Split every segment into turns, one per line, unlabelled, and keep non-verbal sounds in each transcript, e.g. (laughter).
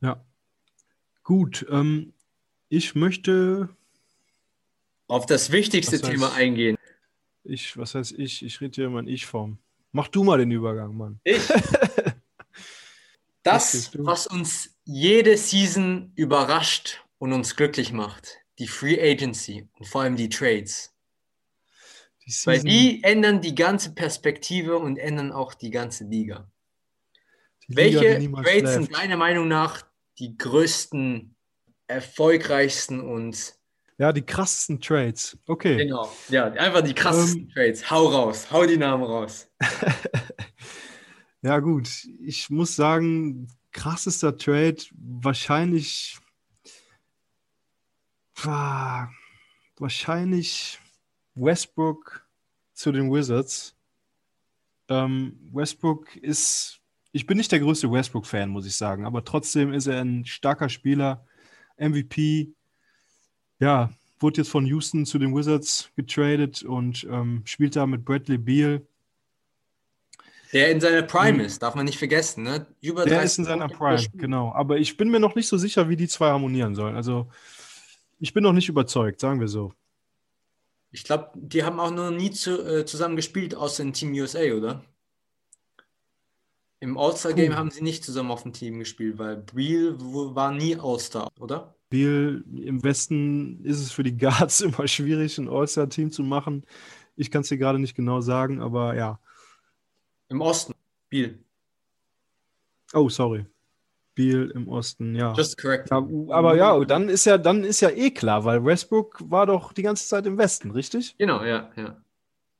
Ja. Gut, ähm, ich möchte.
Auf das wichtigste
heißt-
Thema eingehen.
Ich, was heißt ich? Ich rede hier immer in Ich-Form. Mach du mal den Übergang, Mann.
Ich. (laughs) Das, was uns jede Season überrascht und uns glücklich macht. Die Free Agency und vor allem die Trades.
Die
Weil die ändern die ganze Perspektive und ändern auch die ganze Liga.
Die Liga,
Welche
niemals
Trades sind deiner Meinung nach die größten, erfolgreichsten und
Ja, die krassesten Trades. Okay.
genau, ja, einfach die krassesten
Ähm,
Trades. Hau raus, hau die Namen raus. (laughs)
Ja, gut. Ich muss sagen, krassester Trade wahrscheinlich. Wa- Wahrscheinlich Westbrook zu den Wizards. Ähm, Westbrook ist. Ich bin nicht der größte Westbrook-Fan, muss ich sagen, aber trotzdem ist er ein starker Spieler. MVP. Ja, wurde jetzt von Houston zu den Wizards getradet und ähm, spielt da mit Bradley Beal.
Der in seiner Prime ist, darf man nicht vergessen. Ne? Über
Der
30
ist in seiner Prime, genau. Aber ich bin mir noch nicht so sicher, wie die zwei harmonieren sollen. Also, ich bin noch nicht überzeugt, sagen wir so.
Ich glaube, die haben auch noch nie zu, äh, zusammen gespielt, außer in Team USA, oder? Im All-Star-Game
Puh.
haben sie nicht zusammen auf dem Team gespielt, weil Briel wo- war nie All-Star, oder?
Biel, im Westen ist es für die Guards (laughs) immer schwierig, ein All-Star-Team zu machen. Ich kann es dir gerade nicht genau sagen, aber ja.
Im Osten, Biel.
Oh, sorry. Biel im Osten, ja.
Just correct.
ja aber ja, dann ist ja, dann ist ja eh klar, weil Westbrook war doch die ganze Zeit im Westen, richtig?
Genau, ja, ja.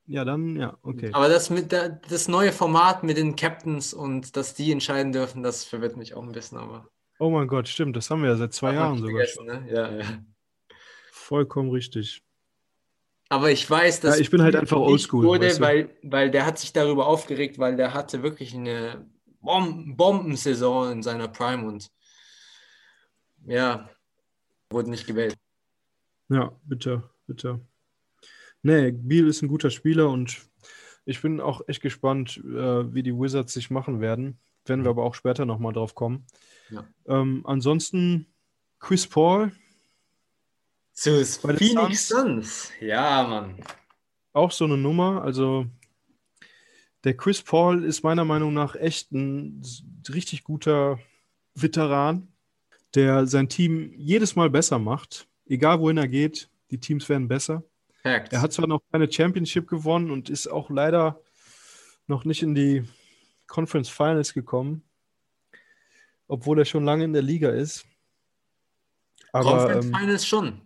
Ja, dann, ja, okay.
Aber das mit der, das neue Format mit den Captains und dass die entscheiden dürfen, das verwirrt mich auch ein bisschen, aber
Oh mein Gott, stimmt, das haben wir ja seit zwei Jahren sogar.
Ne? Ja, ja.
Vollkommen richtig.
Aber ich weiß, dass
Ja, ich bin halt einfach oldschool,
wurde,
weißt du?
weil, weil der hat sich darüber aufgeregt, weil der hatte wirklich eine Bom Bombensaison in seiner Prime und ja, wurde nicht gewählt.
Ja, bitte, bitte. Nee, Beal ist ein guter Spieler und ich bin auch echt gespannt, äh, wie die Wizards sich machen werden. Werden wir aber auch später nochmal drauf kommen.
Ja.
Ähm, ansonsten Chris Paul,
Zu Phoenix
Suns?
Ja, Mann.
auch so eine Nummer. Also der Chris Paul ist meiner Meinung nach echt ein richtig guter Veteran, der sein Team jedes Mal besser macht. Egal wohin er geht, die Teams werden besser.
Facts.
Er hat zwar noch keine Championship gewonnen und ist auch leider noch nicht in die Conference Finals gekommen, obwohl er schon lange in der Liga ist. Aber
Conference
ähm,
Finals schon.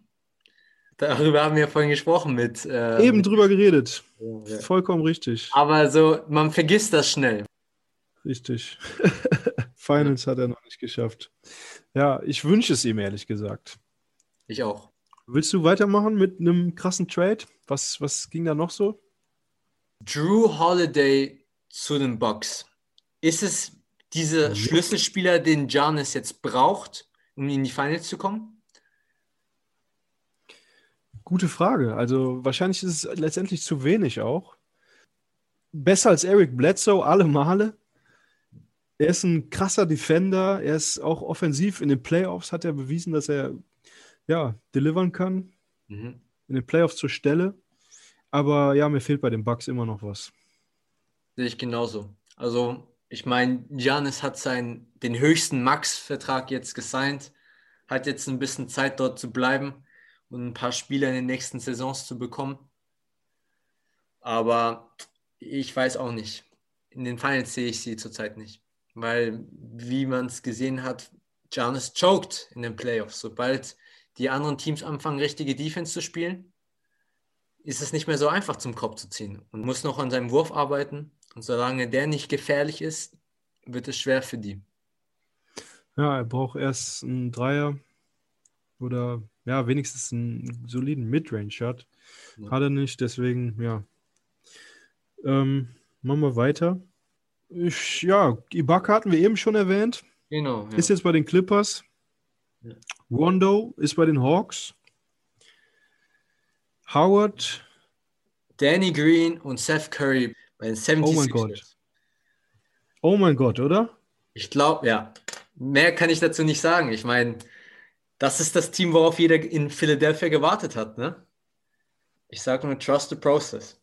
Darüber haben wir vorhin gesprochen mit. ähm,
eben drüber geredet.
ja.
Vollkommen richtig.
Aber so, man vergisst das schnell.
Richtig. (laughs) Finals hat er noch nicht geschafft. Ja, ich wünsche es ihm ehrlich gesagt.
Ich auch.
Willst du weitermachen mit einem krassen Trade? Was, was ging da noch so?
Drew Holiday zu den Bucks. Ist es dieser. Schlüsselspieler, den Giannis jetzt braucht, um in die Finals zu kommen?
Gute Frage. Also wahrscheinlich ist es letztendlich zu wenig auch. Besser als Eric Bledsoe alle Male. Er ist ein krasser Defender. Er ist auch offensiv. In den Playoffs hat er bewiesen, dass er ja delivern kann.
Mhm.
In den Playoffs zur Stelle. Aber ja, mir fehlt bei den Bucks immer noch was.
Sehe ich genauso. Also, ich meine, Giannis hat seinen, den höchsten Max-Vertrag jetzt gesigned, hat jetzt ein bisschen Zeit dort zu bleiben und ein paar Spieler in den nächsten Saisons zu bekommen. Aber ich weiß auch nicht. In den Finals sehe ich sie zurzeit nicht. Weil, wie man es gesehen hat, Giannis choked in den Playoffs. Sobald die anderen Teams anfangen, richtige Defense zu spielen, ist es nicht mehr so einfach zum Kopf zu ziehen und muss noch an seinem Wurf arbeiten. Und solange der nicht gefährlich ist, wird es schwer für die.
Ja, er braucht erst einen Dreier oder ja, wenigstens einen soliden Midrange-Shot.
Ja.
Hat er nicht, deswegen, ja. Ähm, machen wir weiter. Ich, ja, Ibaka hatten wir eben schon erwähnt.
Genau. Ja.
Ist jetzt bei den Clippers.
Ja.
Rondo ist bei den Hawks. Howard,
Danny Green und Seth Curry bei den 76ers.
Oh mein Gott. oh mein Gott, oder?
Ich glaube, ja. mehr kann ich dazu nicht sagen. Ich meine, das ist das Team, worauf jeder in Philadelphia gewartet hat. Ne? Ich sage nur, trust the process.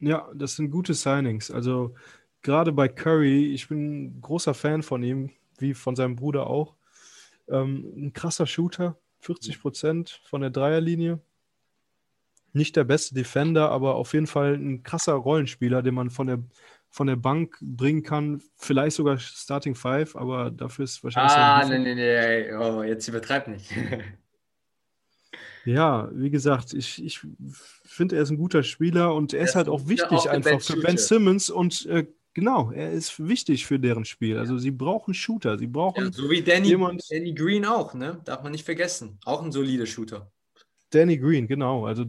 Ja, das sind gute Signings. Also gerade bei Curry, ich bin ein großer Fan von ihm, wie von seinem Bruder auch. Ähm, ein krasser Shooter, 40 Prozent von der Dreierlinie. Nicht der beste Defender, aber auf jeden Fall ein krasser Rollenspieler, den man von der, von der Bank bringen kann. Vielleicht sogar Starting Five, aber dafür ist wahrscheinlich.
Ah, nee, nee, nee. Oh, jetzt übertreib nicht.
Ja, wie gesagt, ich, ich finde, er ist ein guter Spieler und er, er ist halt auch wichtig einfach für Ben Simmons und äh, genau, er ist wichtig für deren Spiel. Also sie brauchen Shooter, sie brauchen. Ja,
so wie Danny, jemand, Danny Green auch, ne? Darf man nicht vergessen. Auch ein solider Shooter.
Danny Green, genau. Also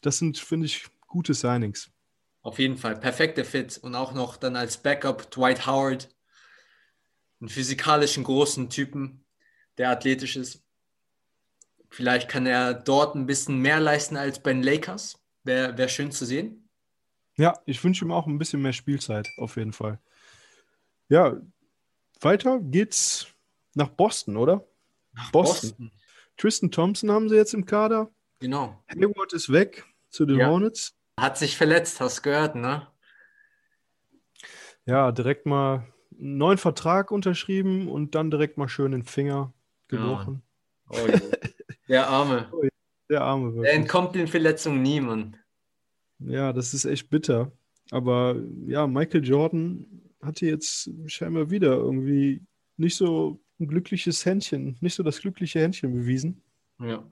das sind, finde ich, gute Signings.
Auf jeden Fall, perfekter Fit. Und auch noch dann als Backup Dwight Howard, einen physikalischen großen Typen, der athletisch ist. Vielleicht kann er dort ein bisschen mehr leisten als bei den Lakers. Wäre wär schön zu sehen.
Ja, ich wünsche ihm auch ein bisschen mehr Spielzeit, auf jeden Fall. Ja, weiter geht's nach Boston, oder?
Nach Boston. Boston.
Tristan Thompson haben sie jetzt im Kader.
Genau.
Hayward ist weg zu den ja. Hornets.
Hat sich verletzt, hast du gehört, ne?
Ja, direkt mal einen neuen Vertrag unterschrieben und dann direkt mal schön den Finger gebrochen.
Ja. Oh, der Arme. (laughs) Oh,
der Arme.
Wirklich. Der entkommt den Verletzungen niemand.
Ja, das ist echt bitter. Aber ja, Michael Jordan hatte jetzt scheinbar wieder irgendwie nicht so ein glückliches Händchen, nicht so das glückliche Händchen bewiesen.
Ja.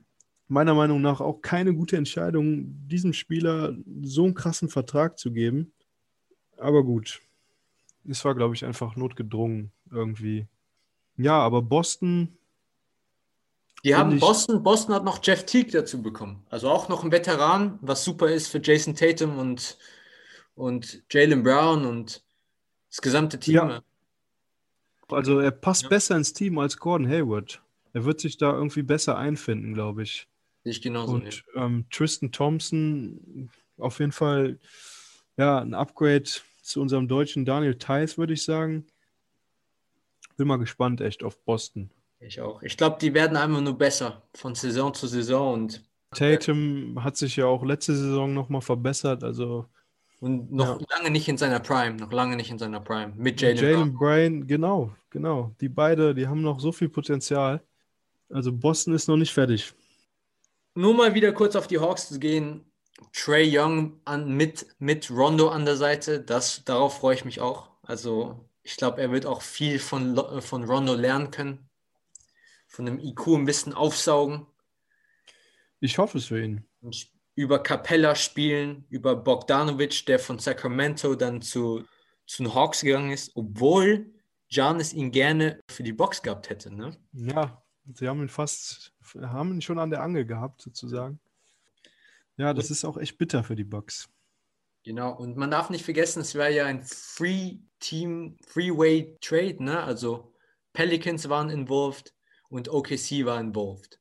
Meiner Meinung nach auch keine gute Entscheidung, diesem Spieler so einen krassen Vertrag zu geben. Aber gut. Es war, glaube ich, einfach notgedrungen irgendwie. Ja, aber Boston
die haben Boston, Boston hat noch Jeff Teague dazu bekommen. Also auch noch ein Veteran, was super ist für Jason Tatum und, und Jalen Brown und das gesamte Team. Ja.
Also er passt ja. besser ins Team als Gordon Hayward. Er wird sich da irgendwie besser einfinden, glaube ich.
Ich genauso.
Und ähm, Tristan Thompson, auf jeden Fall ja, ein Upgrade zu unserem deutschen Daniel Theiss, würde ich sagen. Bin mal gespannt echt auf Boston.
Ich auch. Ich glaube, die werden einfach nur besser von Saison zu Saison. Und
Tatum hat sich ja auch letzte Saison nochmal verbessert. Also
und noch ja. lange nicht in seiner Prime, noch lange nicht in seiner Prime. Mit
Jalen Jalen Bryan, genau, genau. Die beide, die haben noch so viel Potenzial. Also Boston ist noch nicht fertig.
Nur mal wieder kurz auf die Hawks zu gehen. Trey Young an, mit, mit Rondo an der Seite, das, darauf freue ich mich auch. Also ich glaube, er wird auch viel von, von Rondo lernen können von dem IQ ein bisschen aufsaugen.
Ich hoffe es für ihn.
Und über Capella spielen, über Bogdanovic, der von Sacramento dann zu, zu den Hawks gegangen ist, obwohl Giannis ihn gerne für die Box gehabt hätte. Ne?
Ja, sie haben ihn fast, haben ihn schon an der Angel gehabt, sozusagen. Ja, das und, ist auch echt bitter für die Box.
Genau, und man darf nicht vergessen, es wäre ja ein Free-Team, Freeway-Trade, ne? Also Pelicans waren involved, und OKC war involved.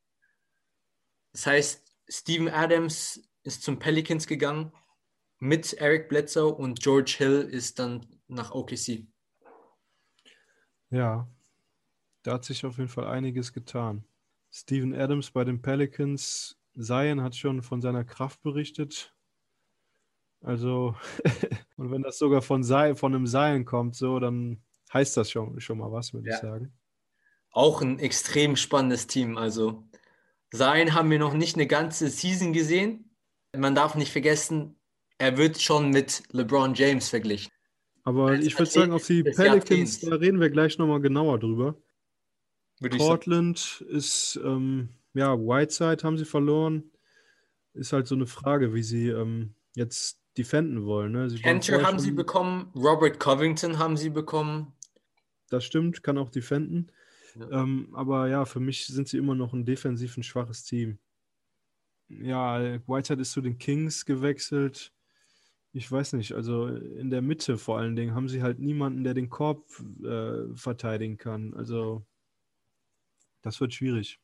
Das heißt, Steven Adams ist zum Pelicans gegangen mit Eric Bledsoe und George Hill ist dann nach OKC.
Ja, da hat sich auf jeden Fall einiges getan. Steven Adams bei den Pelicans, Zion hat schon von seiner Kraft berichtet. Also, (laughs) und wenn das sogar von, Zion, von einem Zion kommt, so, dann heißt das schon, schon mal was, würde ja. ich sagen
auch ein extrem spannendes Team. Also sein haben wir noch nicht eine ganze Season gesehen. Man darf nicht vergessen, er wird schon mit LeBron James verglichen.
Aber Als ich würde sagen, auf die Pelicans, da reden wir gleich nochmal genauer drüber. Würde Portland ist, ähm, ja, Whiteside haben sie verloren. Ist halt so eine Frage, wie sie ähm, jetzt defenden wollen. Ne?
Sie Cantor haben sie bekommen, Robert Covington haben sie bekommen.
Das stimmt, kann auch defenden. Ähm, aber ja, für mich sind sie immer noch ein defensiv ein schwaches Team. Ja, Whitehead ist zu den Kings gewechselt. Ich weiß nicht, also in der Mitte vor allen Dingen haben sie halt niemanden, der den Korb äh, verteidigen kann. Also das wird schwierig.